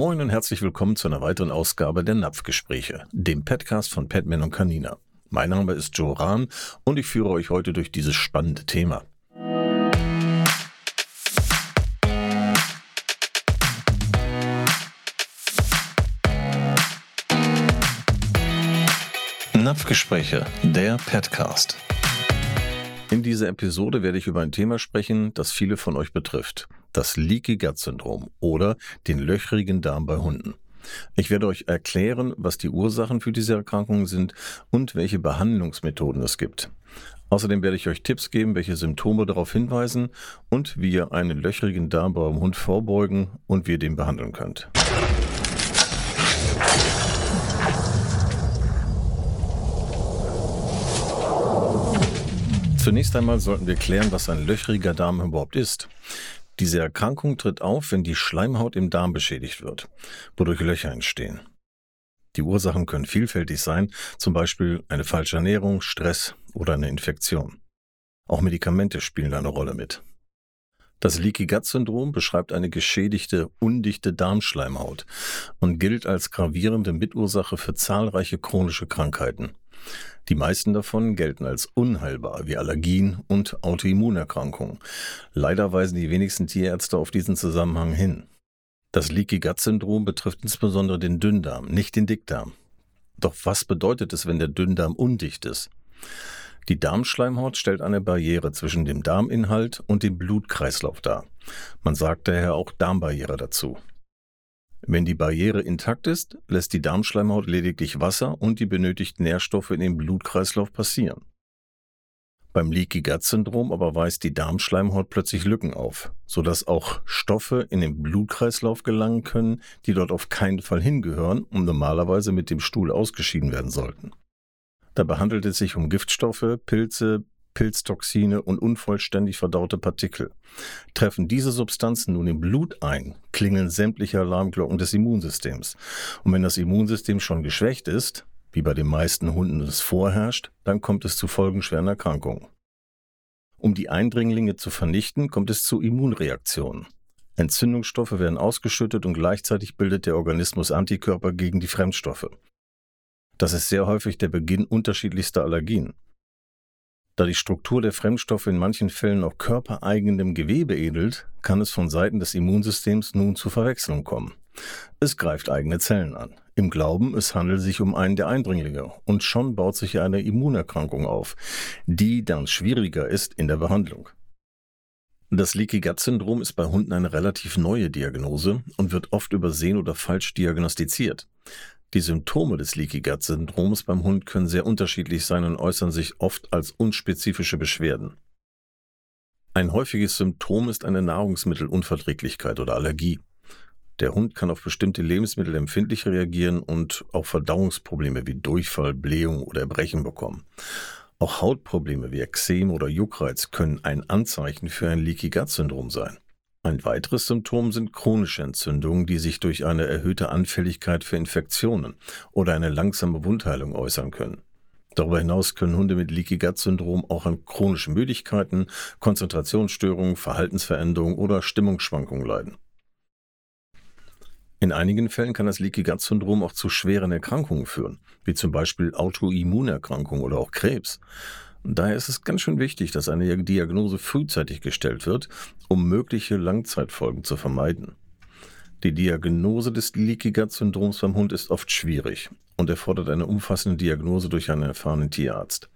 Moin und herzlich willkommen zu einer weiteren Ausgabe der Napfgespräche, dem Podcast von Padman und Canina. Mein Name ist Joe Rahn und ich führe euch heute durch dieses spannende Thema. Napfgespräche, der Podcast. In dieser Episode werde ich über ein Thema sprechen, das viele von euch betrifft. Das Leaky Gut Syndrom oder den löchrigen Darm bei Hunden. Ich werde euch erklären, was die Ursachen für diese Erkrankungen sind und welche Behandlungsmethoden es gibt. Außerdem werde ich euch Tipps geben, welche Symptome darauf hinweisen und wie ihr einen löchrigen Darm beim Hund vorbeugen und wie ihr den behandeln könnt. Zunächst einmal sollten wir klären, was ein löchriger Darm überhaupt ist. Diese Erkrankung tritt auf, wenn die Schleimhaut im Darm beschädigt wird, wodurch Löcher entstehen. Die Ursachen können vielfältig sein, zum Beispiel eine falsche Ernährung, Stress oder eine Infektion. Auch Medikamente spielen eine Rolle mit. Das Leaky Gut Syndrom beschreibt eine geschädigte, undichte Darmschleimhaut und gilt als gravierende Mitursache für zahlreiche chronische Krankheiten. Die meisten davon gelten als unheilbar, wie Allergien und Autoimmunerkrankungen. Leider weisen die wenigsten Tierärzte auf diesen Zusammenhang hin. Das Leaky Gut Syndrom betrifft insbesondere den Dünndarm, nicht den Dickdarm. Doch was bedeutet es, wenn der Dünndarm undicht ist? Die Darmschleimhaut stellt eine Barriere zwischen dem Darminhalt und dem Blutkreislauf dar. Man sagt daher auch Darmbarriere dazu. Wenn die Barriere intakt ist, lässt die Darmschleimhaut lediglich Wasser und die benötigten Nährstoffe in den Blutkreislauf passieren. Beim Leaky Gut Syndrom aber weist die Darmschleimhaut plötzlich Lücken auf, sodass auch Stoffe in den Blutkreislauf gelangen können, die dort auf keinen Fall hingehören und normalerweise mit dem Stuhl ausgeschieden werden sollten. Dabei handelt es sich um Giftstoffe, Pilze, Pilztoxine und unvollständig verdaute Partikel. Treffen diese Substanzen nun im Blut ein, klingeln sämtliche Alarmglocken des Immunsystems. Und wenn das Immunsystem schon geschwächt ist, wie bei den meisten Hunden es vorherrscht, dann kommt es zu folgenschweren Erkrankungen. Um die Eindringlinge zu vernichten, kommt es zu Immunreaktionen. Entzündungsstoffe werden ausgeschüttet und gleichzeitig bildet der Organismus Antikörper gegen die Fremdstoffe. Das ist sehr häufig der Beginn unterschiedlichster Allergien. Da die Struktur der Fremdstoffe in manchen Fällen auch körpereigenem Gewebe ähnelt, kann es von Seiten des Immunsystems nun zu Verwechslung kommen. Es greift eigene Zellen an, im Glauben, es handelt sich um einen der Eindringlinge, und schon baut sich eine Immunerkrankung auf, die dann schwieriger ist in der Behandlung. Das Leaky Gut Syndrom ist bei Hunden eine relativ neue Diagnose und wird oft übersehen oder falsch diagnostiziert. Die Symptome des Leaky Gut Syndroms beim Hund können sehr unterschiedlich sein und äußern sich oft als unspezifische Beschwerden. Ein häufiges Symptom ist eine Nahrungsmittelunverträglichkeit oder Allergie. Der Hund kann auf bestimmte Lebensmittel empfindlich reagieren und auch Verdauungsprobleme wie Durchfall, Blähung oder Erbrechen bekommen. Auch Hautprobleme wie Ekzem oder Juckreiz können ein Anzeichen für ein Leaky Gut Syndrom sein. Ein weiteres Symptom sind chronische Entzündungen, die sich durch eine erhöhte Anfälligkeit für Infektionen oder eine langsame Wundheilung äußern können. Darüber hinaus können Hunde mit Leaky Gut Syndrom auch an chronischen Müdigkeiten, Konzentrationsstörungen, Verhaltensveränderungen oder Stimmungsschwankungen leiden. In einigen Fällen kann das Leaky Gut Syndrom auch zu schweren Erkrankungen führen, wie zum Beispiel Autoimmunerkrankungen oder auch Krebs. Daher ist es ganz schön wichtig, dass eine Diagnose frühzeitig gestellt wird, um mögliche Langzeitfolgen zu vermeiden. Die Diagnose des Leaky Gut Syndroms beim Hund ist oft schwierig und erfordert eine umfassende Diagnose durch einen erfahrenen Tierarzt.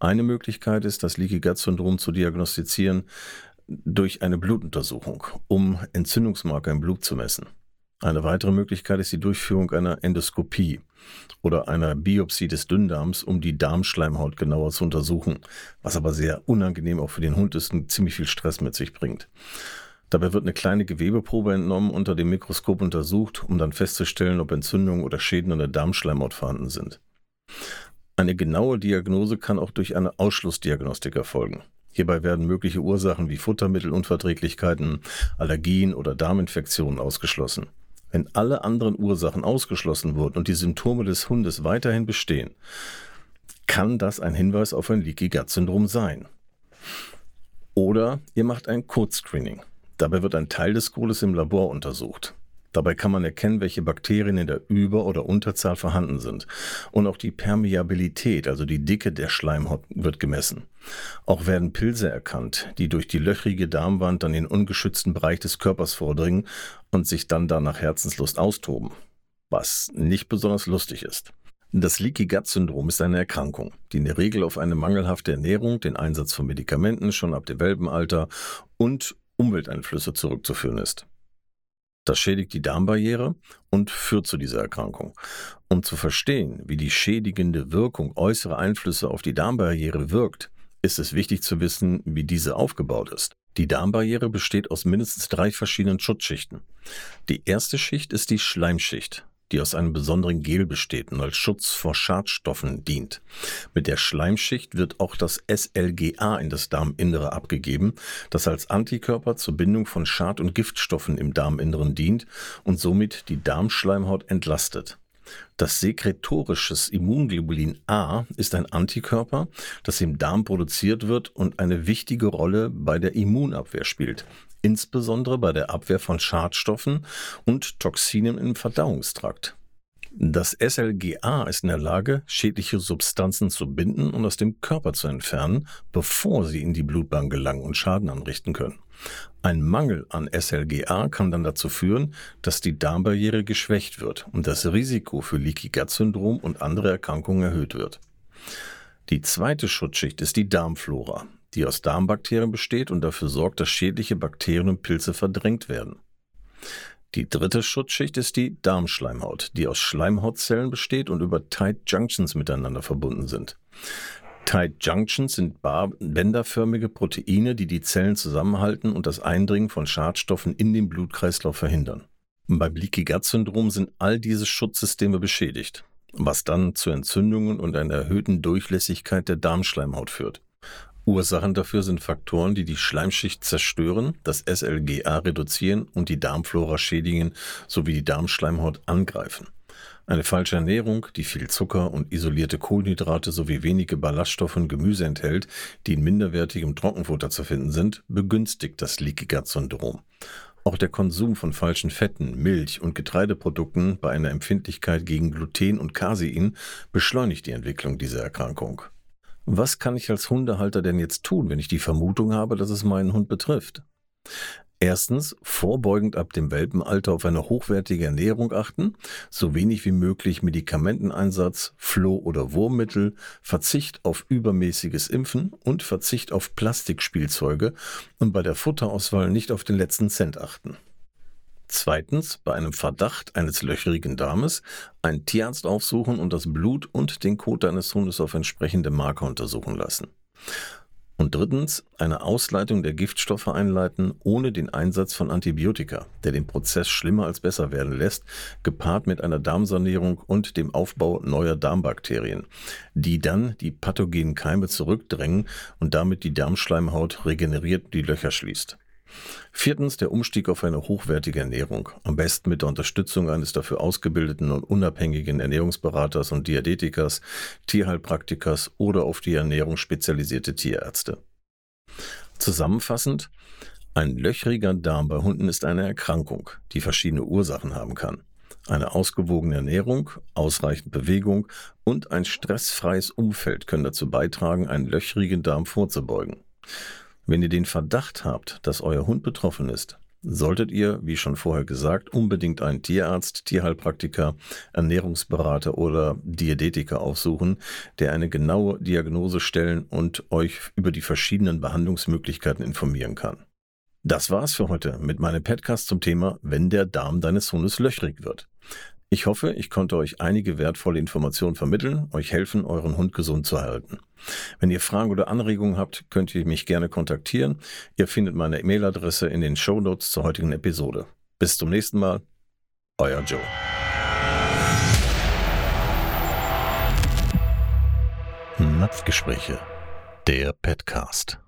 Eine Möglichkeit ist, das Leaky Gut Syndrom zu diagnostizieren durch eine Blutuntersuchung, um Entzündungsmarker im Blut zu messen. Eine weitere Möglichkeit ist die Durchführung einer Endoskopie oder einer Biopsie des Dünndarms, um die Darmschleimhaut genauer zu untersuchen, was aber sehr unangenehm auch für den Hund ist und ziemlich viel Stress mit sich bringt. Dabei wird eine kleine Gewebeprobe entnommen, unter dem Mikroskop untersucht, um dann festzustellen, ob Entzündungen oder Schäden an der Darmschleimhaut vorhanden sind. Eine genaue Diagnose kann auch durch eine Ausschlussdiagnostik erfolgen. Hierbei werden mögliche Ursachen wie Futtermittelunverträglichkeiten, Allergien oder Darminfektionen ausgeschlossen. Wenn alle anderen Ursachen ausgeschlossen wurden und die Symptome des Hundes weiterhin bestehen, kann das ein Hinweis auf ein Leaky Gut Syndrom sein. Oder ihr macht ein Code-Screening. Dabei wird ein Teil des Codes im Labor untersucht. Dabei kann man erkennen, welche Bakterien in der Über- oder Unterzahl vorhanden sind. Und auch die Permeabilität, also die Dicke der Schleimhaut, wird gemessen. Auch werden Pilze erkannt, die durch die löchrige Darmwand in den ungeschützten Bereich des Körpers vordringen und sich dann da nach Herzenslust austoben. Was nicht besonders lustig ist. Das Leaky Gut Syndrom ist eine Erkrankung, die in der Regel auf eine mangelhafte Ernährung, den Einsatz von Medikamenten schon ab dem Welpenalter und Umwelteinflüsse zurückzuführen ist. Das schädigt die Darmbarriere und führt zu dieser Erkrankung. Um zu verstehen, wie die schädigende Wirkung äußerer Einflüsse auf die Darmbarriere wirkt, ist es wichtig zu wissen, wie diese aufgebaut ist. Die Darmbarriere besteht aus mindestens drei verschiedenen Schutzschichten. Die erste Schicht ist die Schleimschicht die aus einem besonderen Gel besteht und als Schutz vor Schadstoffen dient. Mit der Schleimschicht wird auch das SLGA in das Darminnere abgegeben, das als Antikörper zur Bindung von Schad- und Giftstoffen im Darminneren dient und somit die Darmschleimhaut entlastet. Das sekretorisches Immunglobulin A ist ein Antikörper, das im Darm produziert wird und eine wichtige Rolle bei der Immunabwehr spielt insbesondere bei der Abwehr von Schadstoffen und Toxinen im Verdauungstrakt. Das SLGA ist in der Lage, schädliche Substanzen zu binden und aus dem Körper zu entfernen, bevor sie in die Blutbahn gelangen und Schaden anrichten können. Ein Mangel an SLGA kann dann dazu führen, dass die Darmbarriere geschwächt wird und das Risiko für Leaky Gut Syndrom und andere Erkrankungen erhöht wird. Die zweite Schutzschicht ist die Darmflora die aus Darmbakterien besteht und dafür sorgt, dass schädliche Bakterien und Pilze verdrängt werden. Die dritte Schutzschicht ist die Darmschleimhaut, die aus Schleimhautzellen besteht und über Tight Junctions miteinander verbunden sind. Tight Junctions sind bänderförmige Proteine, die die Zellen zusammenhalten und das Eindringen von Schadstoffen in den Blutkreislauf verhindern. Beim Leaky Gut Syndrom sind all diese Schutzsysteme beschädigt, was dann zu Entzündungen und einer erhöhten Durchlässigkeit der Darmschleimhaut führt. Ursachen dafür sind Faktoren, die die Schleimschicht zerstören, das SLGA reduzieren und die Darmflora schädigen sowie die Darmschleimhaut angreifen. Eine falsche Ernährung, die viel Zucker und isolierte Kohlenhydrate sowie wenige Ballaststoffe und Gemüse enthält, die in minderwertigem Trockenfutter zu finden sind, begünstigt das Leaky Gut Syndrom. Auch der Konsum von falschen Fetten, Milch und Getreideprodukten bei einer Empfindlichkeit gegen Gluten und Casein beschleunigt die Entwicklung dieser Erkrankung. Was kann ich als Hundehalter denn jetzt tun, wenn ich die Vermutung habe, dass es meinen Hund betrifft? Erstens, vorbeugend ab dem Welpenalter auf eine hochwertige Ernährung achten, so wenig wie möglich Medikamenteneinsatz, Floh- oder Wurmmittel, Verzicht auf übermäßiges Impfen und Verzicht auf Plastikspielzeuge und bei der Futterauswahl nicht auf den letzten Cent achten. Zweitens, bei einem Verdacht eines löchrigen Darmes einen Tierarzt aufsuchen und das Blut und den Kot deines Hundes auf entsprechende Marker untersuchen lassen. Und drittens, eine Ausleitung der Giftstoffe einleiten, ohne den Einsatz von Antibiotika, der den Prozess schlimmer als besser werden lässt, gepaart mit einer Darmsanierung und dem Aufbau neuer Darmbakterien, die dann die pathogenen Keime zurückdrängen und damit die Darmschleimhaut regeneriert die Löcher schließt. Viertens der Umstieg auf eine hochwertige Ernährung, am besten mit der Unterstützung eines dafür ausgebildeten und unabhängigen Ernährungsberaters und Diabetikers, Tierheilpraktikers oder auf die Ernährung spezialisierte Tierärzte. Zusammenfassend, ein löchriger Darm bei Hunden ist eine Erkrankung, die verschiedene Ursachen haben kann. Eine ausgewogene Ernährung, ausreichend Bewegung und ein stressfreies Umfeld können dazu beitragen, einen löchrigen Darm vorzubeugen. Wenn ihr den Verdacht habt, dass euer Hund betroffen ist, solltet ihr, wie schon vorher gesagt, unbedingt einen Tierarzt, Tierheilpraktiker, Ernährungsberater oder Diätetiker aufsuchen, der eine genaue Diagnose stellen und euch über die verschiedenen Behandlungsmöglichkeiten informieren kann. Das war's für heute mit meinem Podcast zum Thema, wenn der Darm deines Hundes löchrig wird. Ich hoffe, ich konnte euch einige wertvolle Informationen vermitteln, euch helfen, euren Hund gesund zu halten. Wenn ihr Fragen oder Anregungen habt, könnt ihr mich gerne kontaktieren. Ihr findet meine E-Mail-Adresse in den Show Notes zur heutigen Episode. Bis zum nächsten Mal. Euer Joe. Napfgespräche. Der Petcast.